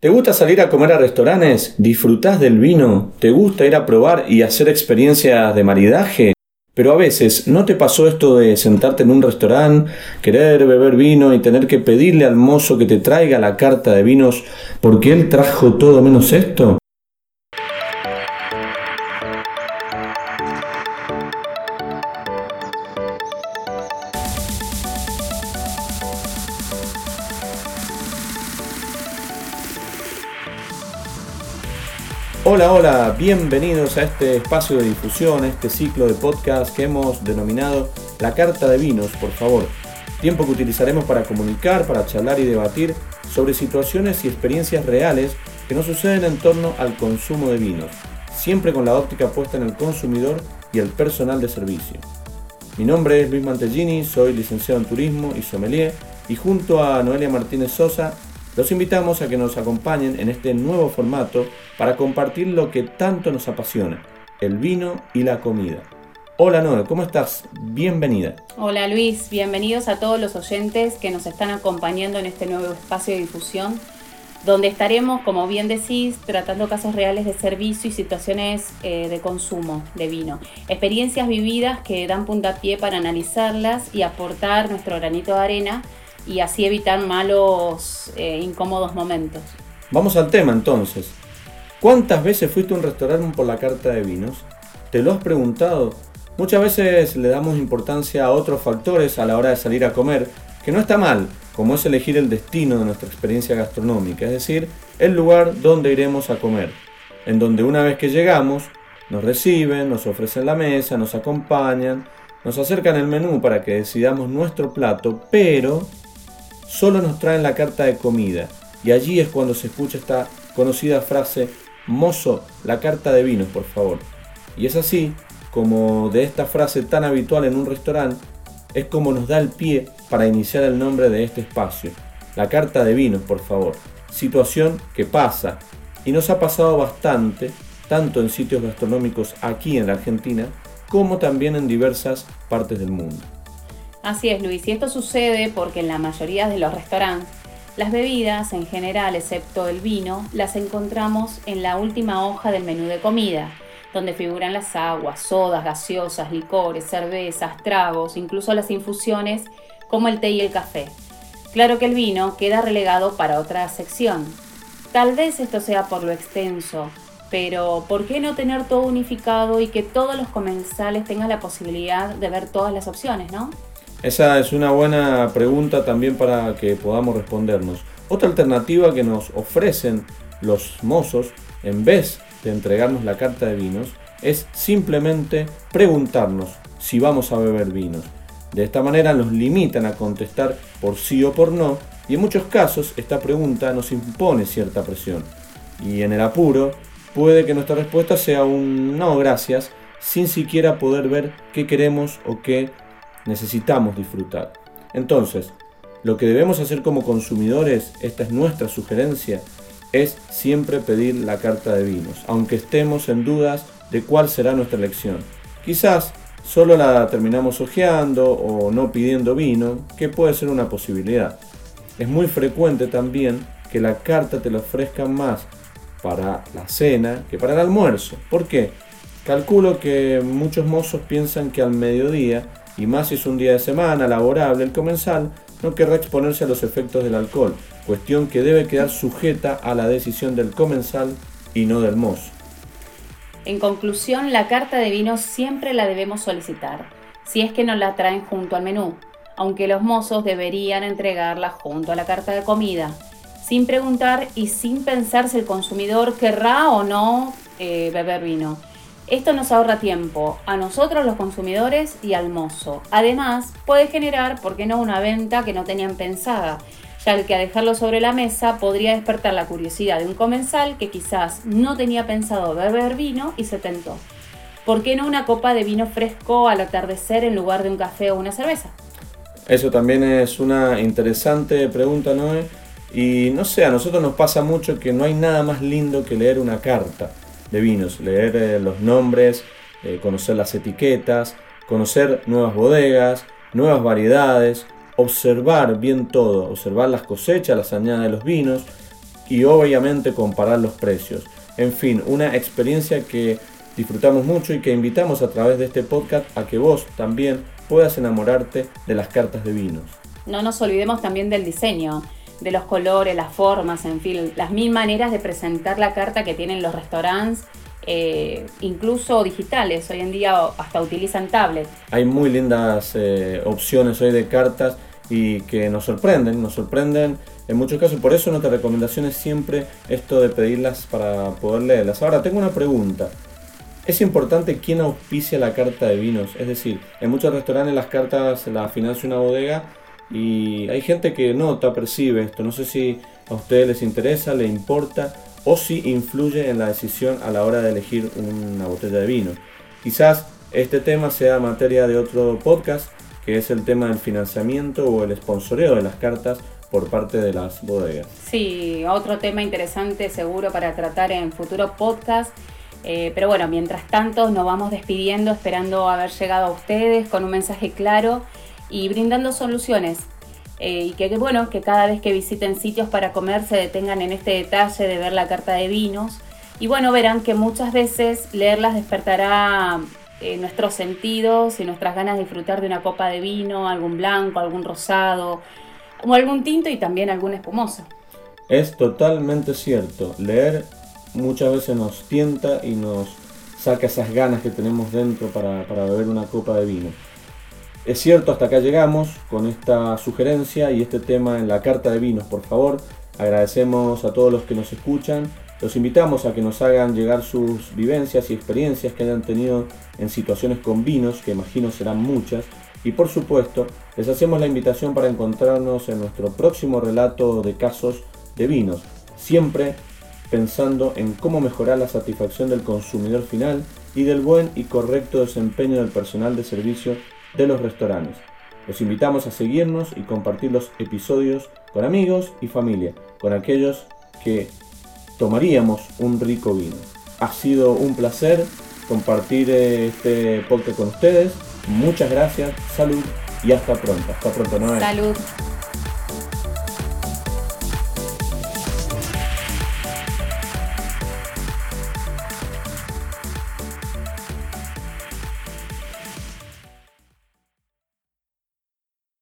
¿Te gusta salir a comer a restaurantes? ¿Disfrutás del vino? ¿Te gusta ir a probar y hacer experiencias de maridaje? Pero a veces, ¿no te pasó esto de sentarte en un restaurante, querer beber vino y tener que pedirle al mozo que te traiga la carta de vinos porque él trajo todo menos esto? Hola, hola, bienvenidos a este espacio de difusión, este ciclo de podcast que hemos denominado La Carta de Vinos, por favor. Tiempo que utilizaremos para comunicar, para charlar y debatir sobre situaciones y experiencias reales que nos suceden en torno al consumo de vinos, siempre con la óptica puesta en el consumidor y el personal de servicio. Mi nombre es Luis Mantellini, soy licenciado en turismo y sommelier y junto a Noelia Martínez Sosa los invitamos a que nos acompañen en este nuevo formato para compartir lo que tanto nos apasiona, el vino y la comida. Hola Noé, ¿cómo estás? Bienvenida. Hola Luis, bienvenidos a todos los oyentes que nos están acompañando en este nuevo espacio de difusión, donde estaremos, como bien decís, tratando casos reales de servicio y situaciones eh, de consumo de vino. Experiencias vividas que dan puntapié para analizarlas y aportar nuestro granito de arena y así evitar malos, eh, incómodos momentos. Vamos al tema entonces. ¿Cuántas veces fuiste a un restaurante por la carta de vinos? ¿Te lo has preguntado? Muchas veces le damos importancia a otros factores a la hora de salir a comer, que no está mal, como es elegir el destino de nuestra experiencia gastronómica, es decir, el lugar donde iremos a comer, en donde una vez que llegamos, nos reciben, nos ofrecen la mesa, nos acompañan, nos acercan el menú para que decidamos nuestro plato, pero solo nos traen la carta de comida. Y allí es cuando se escucha esta conocida frase, mozo, la carta de vinos, por favor. Y es así como de esta frase tan habitual en un restaurante, es como nos da el pie para iniciar el nombre de este espacio. La carta de vinos, por favor. Situación que pasa y nos ha pasado bastante, tanto en sitios gastronómicos aquí en la Argentina, como también en diversas partes del mundo. Así es, Luis, y esto sucede porque en la mayoría de los restaurantes las bebidas, en general, excepto el vino, las encontramos en la última hoja del menú de comida, donde figuran las aguas, sodas, gaseosas, licores, cervezas, tragos, incluso las infusiones como el té y el café. Claro que el vino queda relegado para otra sección. Tal vez esto sea por lo extenso, pero ¿por qué no tener todo unificado y que todos los comensales tengan la posibilidad de ver todas las opciones, no? Esa es una buena pregunta también para que podamos respondernos. Otra alternativa que nos ofrecen los mozos, en vez de entregarnos la carta de vinos, es simplemente preguntarnos si vamos a beber vinos. De esta manera nos limitan a contestar por sí o por no, y en muchos casos esta pregunta nos impone cierta presión. Y en el apuro, puede que nuestra respuesta sea un no gracias, sin siquiera poder ver qué queremos o qué necesitamos disfrutar. Entonces, lo que debemos hacer como consumidores, esta es nuestra sugerencia, es siempre pedir la carta de vinos, aunque estemos en dudas de cuál será nuestra elección. Quizás solo la terminamos hojeando o no pidiendo vino, que puede ser una posibilidad. Es muy frecuente también que la carta te la ofrezcan más para la cena que para el almuerzo. ¿Por qué? Calculo que muchos mozos piensan que al mediodía y más si es un día de semana laborable, el comensal no querrá exponerse a los efectos del alcohol, cuestión que debe quedar sujeta a la decisión del comensal y no del mozo. En conclusión, la carta de vino siempre la debemos solicitar, si es que nos la traen junto al menú, aunque los mozos deberían entregarla junto a la carta de comida, sin preguntar y sin pensar si el consumidor querrá o no eh, beber vino. Esto nos ahorra tiempo a nosotros los consumidores y al mozo. Además, puede generar, ¿por qué no?, una venta que no tenían pensada, ya que al dejarlo sobre la mesa podría despertar la curiosidad de un comensal que quizás no tenía pensado beber vino y se tentó. ¿Por qué no una copa de vino fresco al atardecer en lugar de un café o una cerveza? Eso también es una interesante pregunta, Noé. Y no sé, a nosotros nos pasa mucho que no hay nada más lindo que leer una carta de vinos, leer eh, los nombres, eh, conocer las etiquetas, conocer nuevas bodegas, nuevas variedades, observar bien todo, observar las cosechas, las añadas de los vinos y obviamente comparar los precios. En fin, una experiencia que disfrutamos mucho y que invitamos a través de este podcast a que vos también puedas enamorarte de las cartas de vinos. No nos olvidemos también del diseño, de los colores, las formas, en fin, las mil maneras de presentar la carta que tienen los restaurantes eh, incluso digitales. Hoy en día hasta utilizan tablets. Hay muy lindas eh, opciones hoy de cartas y que nos sorprenden, nos sorprenden en muchos casos. Por eso nuestra recomendación es siempre esto de pedirlas para poder leerlas. Ahora, tengo una pregunta. Es importante quién auspicia la carta de vinos. Es decir, en muchos restaurantes las cartas las financia una bodega y hay gente que nota, percibe esto. No sé si a ustedes les interesa, le importa o si influye en la decisión a la hora de elegir una botella de vino. Quizás este tema sea materia de otro podcast, que es el tema del financiamiento o el sponsoreo de las cartas por parte de las bodegas. Sí, otro tema interesante seguro para tratar en futuro podcast. Eh, pero bueno, mientras tanto nos vamos despidiendo esperando haber llegado a ustedes con un mensaje claro y brindando soluciones eh, y que, bueno, que cada vez que visiten sitios para comer se detengan en este detalle de ver la carta de vinos. Y bueno, verán que muchas veces leerlas despertará eh, nuestros sentidos y nuestras ganas de disfrutar de una copa de vino, algún blanco, algún rosado, o algún tinto y también algún espumoso. Es totalmente cierto. Leer muchas veces nos tienta y nos saca esas ganas que tenemos dentro para, para beber una copa de vino. Es cierto, hasta acá llegamos con esta sugerencia y este tema en la carta de vinos, por favor. Agradecemos a todos los que nos escuchan. Los invitamos a que nos hagan llegar sus vivencias y experiencias que hayan tenido en situaciones con vinos, que imagino serán muchas. Y por supuesto, les hacemos la invitación para encontrarnos en nuestro próximo relato de casos de vinos, siempre pensando en cómo mejorar la satisfacción del consumidor final y del buen y correcto desempeño del personal de servicio de los restaurantes. Los invitamos a seguirnos y compartir los episodios con amigos y familia, con aquellos que tomaríamos un rico vino. Ha sido un placer compartir eh, este podcast con ustedes. Muchas gracias, salud y hasta pronto. Hasta pronto, Noel. Salud.